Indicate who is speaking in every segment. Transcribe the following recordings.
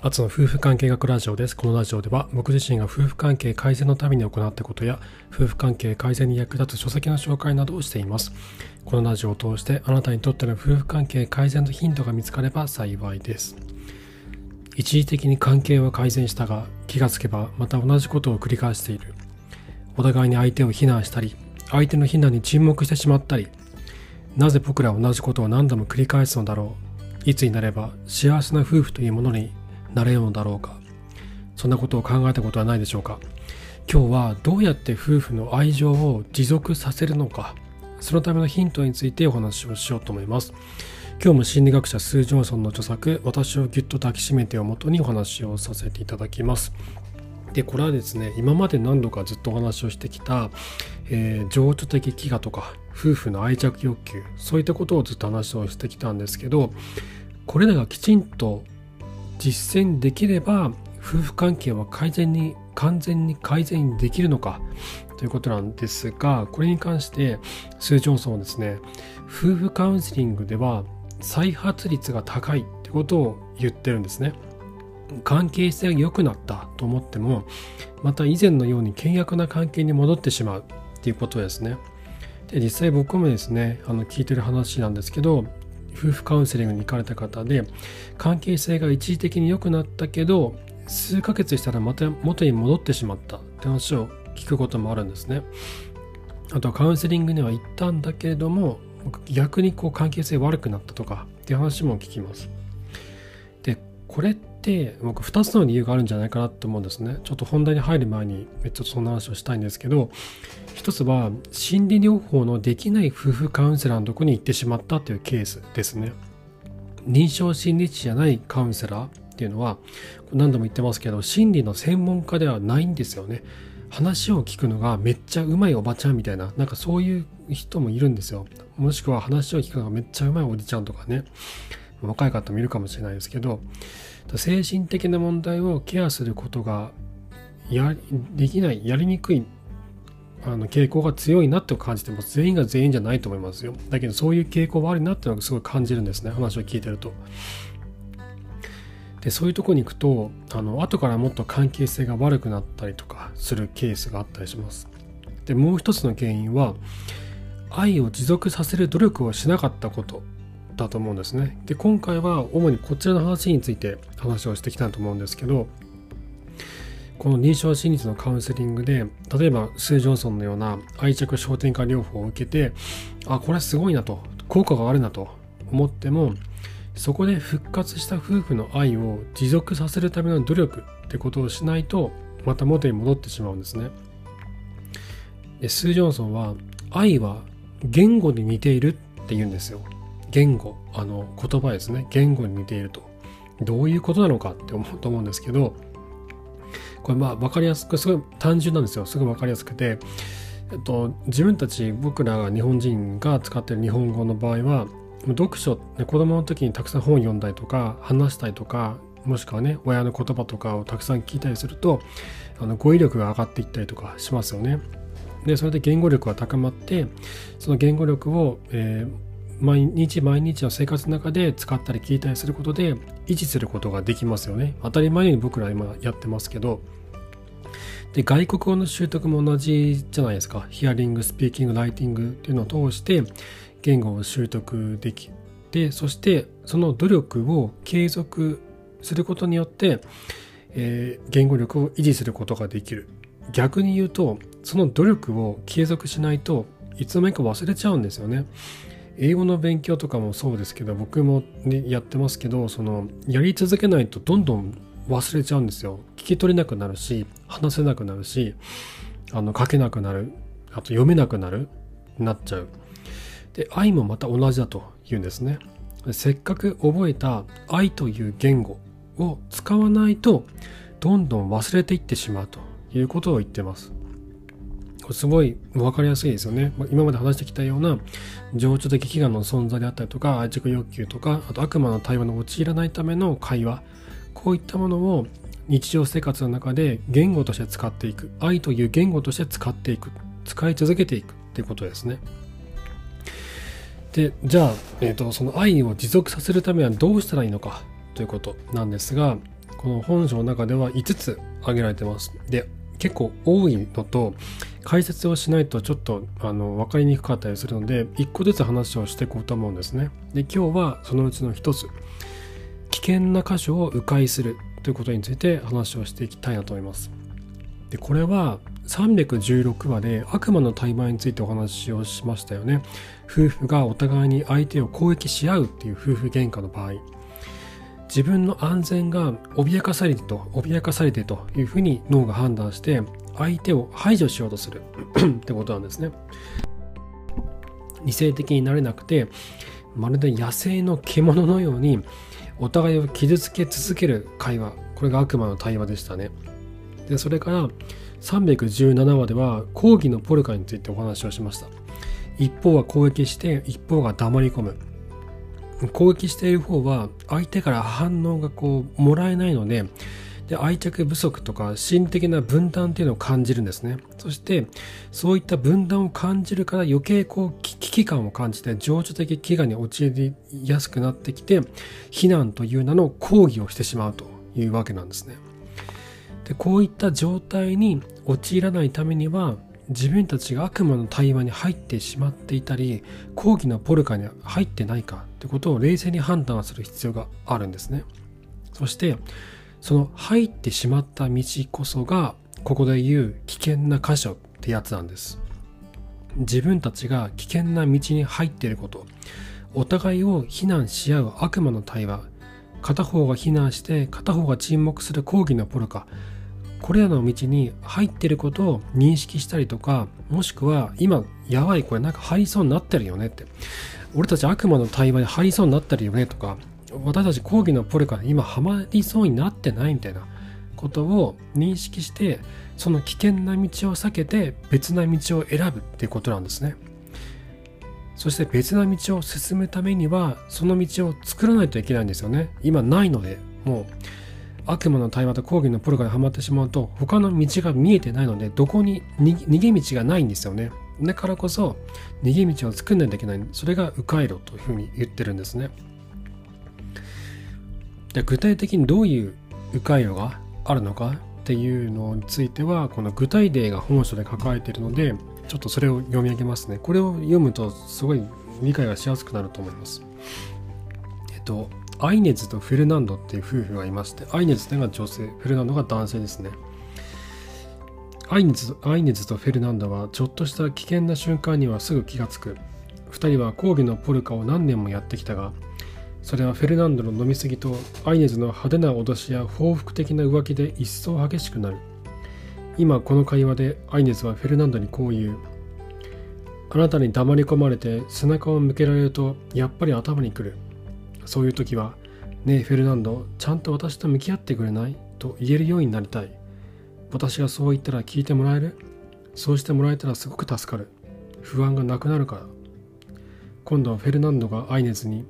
Speaker 1: アツの夫婦関係学ラジオです。このラジオでは僕自身が夫婦関係改善のために行ったことや夫婦関係改善に役立つ書籍の紹介などをしています。このラジオを通してあなたにとっての夫婦関係改善のヒントが見つかれば幸いです。一時的に関係は改善したが気がつけばまた同じことを繰り返している。お互いに相手を非難したり相手の非難に沈黙してしまったりなぜ僕らは同じことを何度も繰り返すのだろういつになれば幸せな夫婦というものになれるのだろうか。そんなことを考えたことはないでしょうか。今日はどうやって夫婦の愛情を持続させるのか。そのためのヒントについてお話をしようと思います。今日も心理学者スー・ジョンソンの著作「私をぎゅっと抱きしめて」をもとにお話をさせていただきます。でこれはですね今まで何度かずっとお話をしてきた、えー、情緒的飢餓とか夫婦の愛着欲求そういったことをずっと話をしてきたんですけどこれらがきちんと実践できれば夫婦関係は改善に完全に改善できるのかということなんですがこれに関してスー・ジョンソンはですね夫婦カウンセリングでは再発率が高いってことを言ってるんですね。関係性が良くなったと思ってもまた以前のように険悪な関係に戻ってしまうっていうことですね。で実際僕もですねあの聞いてる話なんですけど夫婦カウンセリングに行かれた方で関係性が一時的に良くなったけど数ヶ月したらまた元に戻ってしまったって話を聞くこともあるんですね。あとカウンセリングには行ったんだけれども逆にこう関係性悪くなったとかって話も聞きます。でこれって僕2つの理由があるんじゃないかなと思うんですね。ちょっと本題に入る前にちょっとそんな話をしたいんですけど一つは心理療法のできない夫婦カウンセラーのとこに行ってしまったというケースですね。臨床心理士じゃないカウンセラーっていうのは何度も言ってますけど心理の専門家ではないんですよね。話を聞くのがめっちゃうまいおばちゃんみたいななんかそういう人もいるんですよ。もしくは話を聞くのがめっちゃうまいおじちゃんとかね若い方もいるかもしれないですけど精神的な問題をケアすることがやできないやりにくいあの傾向が強いなって感じても全員が全員じゃないと思いますよ。だけどそういう傾向はあるなってのがすごい感じるんですね話を聞いてると。でそういうとこに行くとあの後からもっと関係性が悪くなったりとかするケースがあったりします。でもう一つの原因は愛を持続させる努力をしなかったこと。だと思うんですねで今回は主にこちらの話について話をしてきたと思うんですけどこの認証心理のカウンセリングで例えばスー・ジョンソンのような愛着焦点化療法を受けてあこれすごいなと効果があるなと思ってもそこで復活した夫婦の愛を持続させるための努力ってことをしないとまた元に戻ってしまうんですね。でスー・ジョンソンは愛は言語に似ているって言うんですよ。言語、あの言葉ですね。言語に似ていると。どういうことなのかって思うと思うんですけど、これまあ分かりやすくすごい単純なんですよすごい分かりやすくて、えっと、自分たち僕らが日本人が使ってる日本語の場合は読書ね子供の時にたくさん本読んだりとか話したりとかもしくはね親の言葉とかをたくさん聞いたりするとあの語彙力が上がっていったりとかしますよね。でそれで言語力が高まってその言語力を、えー、毎日毎日の生活の中で使ったり聞いたりすることで維持することができますよね。当たり前に僕ら今やってますけど。で外国語の習得も同じじゃないですか。ヒアリングスピーキングライティングっていうのを通して言語を習得できてそしてその努力を継続することによって、えー、言語力を維持することができる。逆に言うとその努力を継続しないといつの間にか忘れちゃうんですよね。英語の勉強とかもそうですけど僕も、ね、やってますけどそのやり続けないとどんどん忘れちゃうんですよ。聞き取れなくなるし話せなくなるしあの書けなくなる。あと読めなくなる。なっちゃう。で愛もまた同じだと言うんですね。せっかく覚えた愛という言語を使わないとどんどん忘れていってしまうということを言ってます。これすごい分かりやすいですよね。今まで話してきたような情緒的飢餓の存在であったりとか愛着欲求とかあと悪魔の対話に陥らないための会話。こういったものを日常生活の中で言語として使っていく。愛という言語として使っていく。使い続けていく。っていうことですね。でじゃあ、えーと、その愛を持続させるためにはどうしたらいいのかということなんですがこの本書の中では5つ挙げられてます。で結構多いのと解説をしないとちょっとあの分かりにくかったりするので1個ずつ話をしていこうと思うんですね。で今日はそのうちの1つ危険な箇所を迂回するということについて話をしていきたいなと思います。でこれは316話で悪魔の対話についてお話をしましたよね。夫婦がお互いに相手を攻撃し合うっていう夫婦喧嘩の場合。自分の安全が脅かされてと脅かされてというふうに脳が判断して相手を排除しようとする。ってことなんですね。理性的になれなくてまるで野生の獣のようにお互いを傷つけ続ける会話。これが悪魔の対話でしたね。でそれから317話では抗議のポルカについてお話をしました。一方は攻撃して一方が黙り込む。攻撃している方は相手から反応がこうもらえないのでで愛着不足とか心理的な分断っていうのを感じるんですね。そしてそういった分断を感じるから余計こう危機感を感じて情緒的飢餓に陥りやすくなってきて非難という名の抗議をしてしまうというわけなんですね。でこういった状態に陥らないためには自分たちが悪魔の対話に入ってしまっていたり抗議のポルカに入ってないかってことを冷静に判断する必要があるんですね。そしてその入ってしまった道こそがここで言う危険な箇所ってやつなんです。自分たちが危険な道に入っていること。お互いを非難し合う悪魔の対話。片方が非難して片方が沈黙する抗議のポルカ。これらの道に入ってることを認識したりとかもしくは今やばいこれなんか入りそうになってるよねって。俺たち悪魔の対話に入りそうになってるよねとか私たち講義のポルカで今ハマりそうになってないみたいなことを認識してその危険な道を避けて別な道を選ぶっていうことなんですね。そして別な道を進むためにはその道を作らないといけないんですよね。今ないのでもう。悪魔の対話と講義のポルカにはまってしまうと他の道が見えてないのでどこに逃げ道がないんですよね。だからこそ逃げ道を作んないといけない。それが迂回路というふうに言ってるんですね。で具体的にどういう迂回路があるのかっていうのについてはこの具体例が本書で書かれているのでちょっとそれを読み上げますね。これを読むとすごい理解がしやすくなると思います。えっとアイネズとフェルナンドっていう夫婦がいましてアイネズというのが女性フェルナンドが男性ですね。アイネズアイネズとフェルナンドはちょっとした危険な瞬間にはすぐ気がつく。2人は講義のポルカを何年もやってきたがそれはフェルナンドの飲み過ぎとアイネズの派手な脅しや報復的な浮気で一層激しくなる。今この会話でアイネズはフェルナンドにこう言う。あなたに黙り込まれて背中を向けられるとやっぱり頭にくる。そういう時はねえフェルナンドちゃんと私と向き合ってくれない？と言えるようになりたい。私がそう言ったら聞いてもらえる？そうしてもらえたらすごく助かる。不安がなくなるから。今度はフェルナンドがアイネズに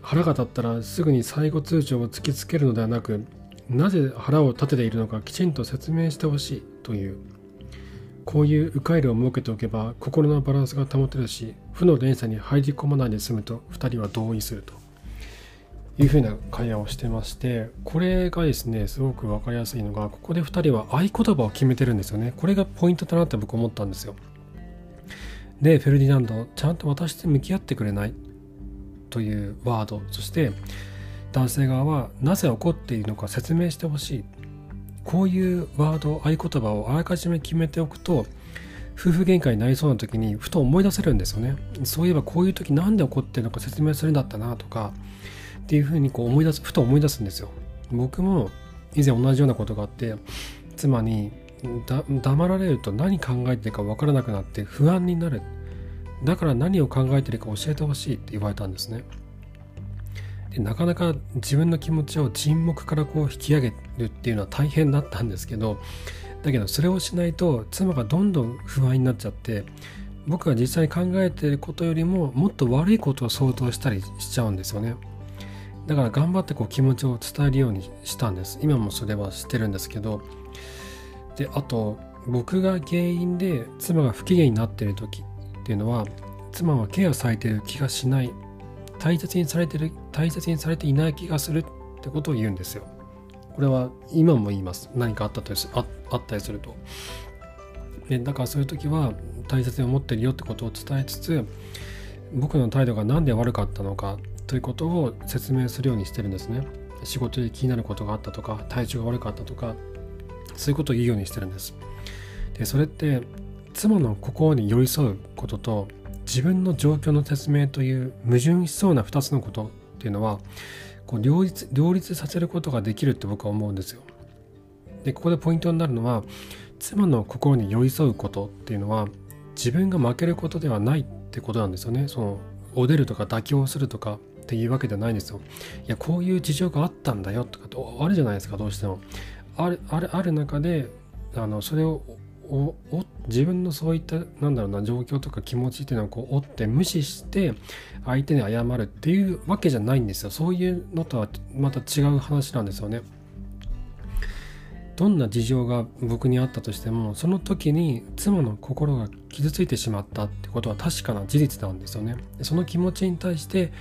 Speaker 1: 腹が立ったらすぐに最後通帳を突きつけるのではなくなぜ腹を立てているのかきちんと説明してほしい。という。こういう迂回路を設けておけば心のバランスが保てるし負の連鎖に入り込まないで済むと2人は同意すると。いうふうな会話をしてましてこれがですねすごく分かりやすいのがここで2人は合言葉を決めてるんですよね。これがポイントだなって僕思ったんですよ。でフェルディナンドちゃんと私と向き合ってくれない。というワード。そして男性側はなぜ怒っているのか説明してほしい。こういうワード合言葉をあらかじめ決めておくと夫婦喧嘩になりそうな時にふと思い出せるんですよね。そういえばこういう時何で怒ってるのか説明するんだったなとかっていうふうにこう思い出すふと思い出すんですよ。僕も以前同じようなことがあって妻に黙られると何考えてるか分からなくなって不安になる。だから何を考えてるか教えてほしいって言われたんですね。でなかなか自分の気持ちを沈黙からこう引き上げるっていうのは大変だったんですけどだけどそれをしないと妻がどんどん不安になっちゃって僕が実際に考えてることよりももっと悪いことを想像したりしちゃうんですよね。だから頑張ってこう気持ちを伝えるようにしたんです。今もそれはしてるんですけど。であと僕が原因で妻が不機嫌になってる時っていうのは妻はケアされてる気がしない。大切にされてる大切にされていない気がするってことを言うんですよ。これは今も言います。何かあったとああったりすると。でだからそういう時は大切に思ってるよってことを伝えつつ僕の態度が何で悪かったのかということを説明するようにしてるんですね仕事で気になることがあったとか体調が悪かったとかそういうことを言うようにしてるんですでそれって妻の心に寄り添うことと自分の状況の説明という矛盾しそうな2つのことっていうのはこう両立両立させることができるって僕は思うんですよ。でここでポイントになるのは妻の心に寄り添うことっていうのは自分が負けることではないってことなんですよね。そのおでるとか妥協するとかっていうわけではないんですよ。いやこういう事情があったんだよとかあるじゃないですかどうしても。あるあるある中であのそれをお自分のそういったなんだろうな状況とか気持ちっていうのをこう追って無視して相手に謝るっていうわけじゃないんですよそういうのとはまた違う話なんですよねどんな事情が僕にあったとしてもその時に妻の心が傷ついてしまったってことは確かな事実なんですよねその気持ちに対して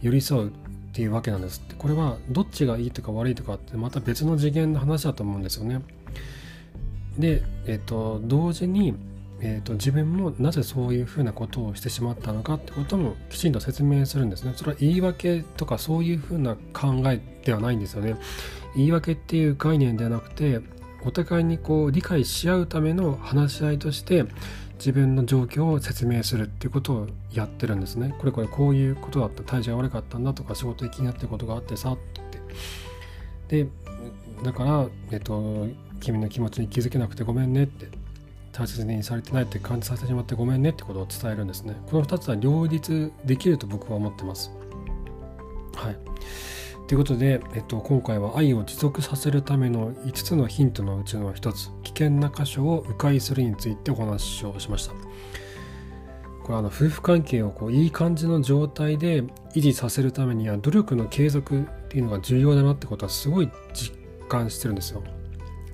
Speaker 1: 寄り添うっていうわけなんですってこれはどっちがいいとか悪いとかってまた別の次元の話だと思うんですよねで、えーと、同時に、えーと、自分もなぜそういうふうなことをしてしまったのかってこともきちんと説明するんですね。それは言い訳とかそういうふうな考えではないんですよね。言い訳っていう概念ではなくてお互いにこう理解し合うための話し合いとして自分の状況を説明するっていうことをやってるんですね。これこれこういうことだった。体調が悪かったんだとか仕事で気になってることがあってさって。でだから、えっと、君の気持ちに気づけなくてごめんねって。大切にされてないって感じさせてしまってごめんねってことを伝えるんですね。この2つは両立できると僕は思ってます。はい。ということで、えっと、今回は愛を持続させるための5つのヒントのうちの1つ危険な箇所を迂回するについてお話をしました。これあの夫婦関係をこういい感じの状態で維持させるためには努力の継続っていうのが重要だなってことはすごい実感してるんですよ。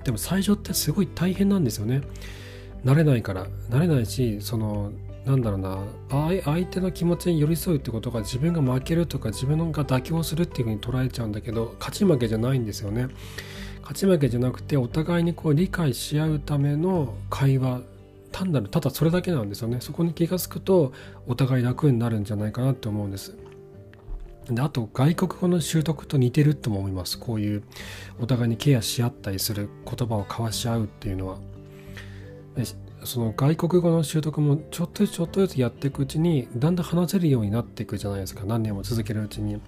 Speaker 1: でも最初ってすごい大変なんですよね。慣れないから慣れないしそのなんだろうな。相手の気持ちに寄り添うってことが自分が負けるとか自分が妥協するっていうふうに捉えちゃうんだけど勝ち負けじゃないんですよね。勝ち負けじゃなくてお互いにこう理解し合うための会話単なるただそれだけなんですよね。そこに気が付くとお互い楽になるんじゃないかなって思うんです。であと外国語の習得と似てるとも思います。こういうお互いにケアし合ったりする言葉を交わし合うっていうのは。その外国語の習得もちょっとずつちょっとずつやっていくうちにだんだん話せるようになっていくじゃないですか。何年も続けるうちに。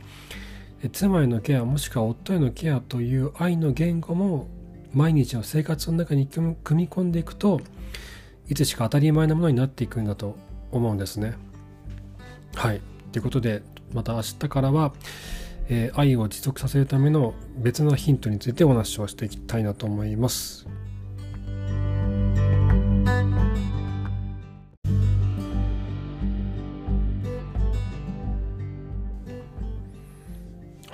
Speaker 1: 妻へのケアもしくは夫へのケアという愛の言語も毎日の生活の中に組み込んでいくといつしか当たり前なものになっていくんだと思うんですね。はい。ということでまた明日からは、えー、愛を持続させるための別のヒントについてお話をしていきたいなと思います。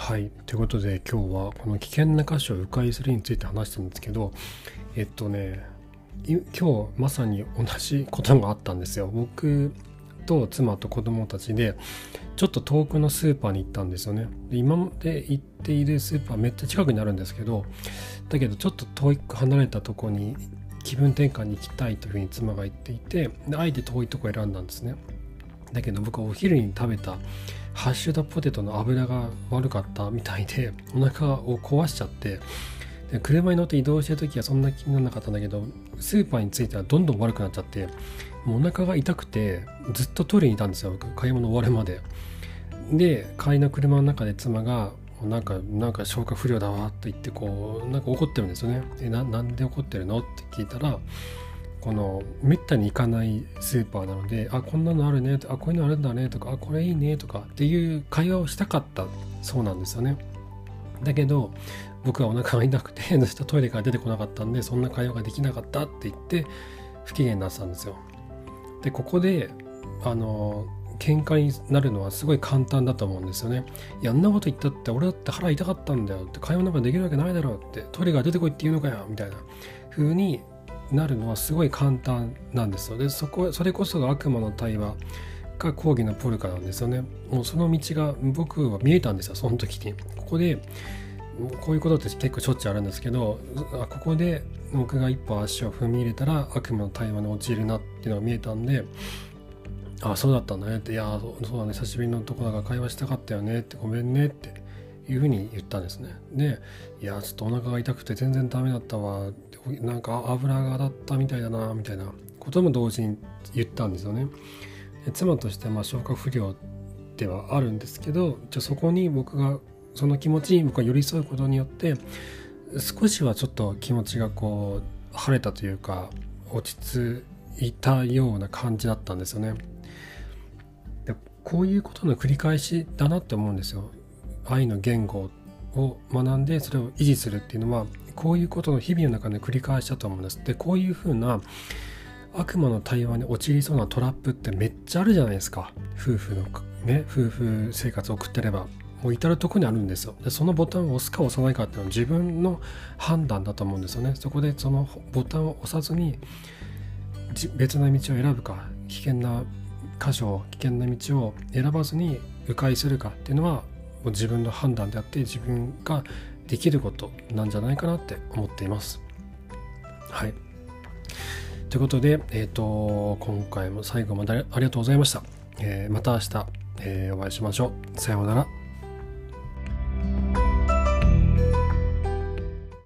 Speaker 1: はい。ということで今日はこの危険な箇所を迂回するについて話したんですけど、えっとね、今日まさに同じことがあったんですよ。僕と妻と子供たちでちょっと遠くのスーパーに行ったんですよねで今まで行っているスーパーめっちゃ近くになるんですけどだけどちょっと遠く離れたとこに気分転換に行きたいというふうに妻が言っていてであえて遠いとこ選んだんですねだけど僕はお昼に食べたハッシュドポテトの油が悪かったみたいで お腹を壊しちゃってで車に乗って移動してる時はそんな気にならなかったんだけどスーパーに着いてはどんどん悪くなっちゃってもうお腹が痛くてずっとトイレにいたんですよ僕。買い物終わるまで。で帰りの車の中で妻がなんかなんか消化不良だわって言ってこうなんか怒ってるんですよね。でななんで怒ってるの？って聞いたらこのめったに行かないスーパーなのであこんなのあるねあこういうのあるんだねとかあこれいいねとかっていう会話をしたかったそうなんですよねだけど僕はお腹が痛くて トイレから出てこなかったんでそんな会話ができなかったって言って不機嫌になってたんですよでここであの喧嘩になるのはすごい簡単だと思うんですよね。いや、んなこと言ったって俺だって腹痛かったんだよって会話なんかできるわけないだろうってトイレが出てこいって言うのかよみたいな風になるのはすごい簡単なんですよ。で、そこ、それこそが悪魔の対話が講義のポルカなんですよね。もうその道が僕は見えたんですよ、その時に。ここでこういうことって結構しょっちゅうあるんですけどあここで僕が一歩足を踏み入れたら悪夢の対話に陥るなっていうのが見えたんであそうだったんだねっていやそうだね久しぶりのとこだから会話したかったよねってごめんねっていうふうに言ったんですねでいやちょっとお腹が痛くて全然ダメだったわなんか油が当たったみたいだなみたいなことも同時に言ったんですよね妻としてまあ消化不良ではあるんですけどじゃそこに僕がその気持ちに僕は寄り添うことによって少しはちょっと気持ちがこう晴れたというか落ち着いたような感じだったんですよね。でこういうことの繰り返しだなって思うんですよ。愛の言語を学んでそれを維持するっていうのはこういうことの日々の中で繰り返しだと思うんです。でこういうふうな悪魔の対話に陥りそうなトラップってめっちゃあるじゃないですか。夫婦のね夫婦生活を送ってれば。もう至る所にあるんですよ。でそのボタンを押すか押さないかっていうのは自分の判断だと思うんですよね。そこでそのボタンを押さずに別な道を選ぶか危険な箇所危険な道を選ばずに迂回するかっていうのはう自分の判断であって自分ができることなんじゃないかなって思っていますはいということで、えーと、今回も最後までありがとうございました。えー、また明日、えー、お会いしましょう。さようなら。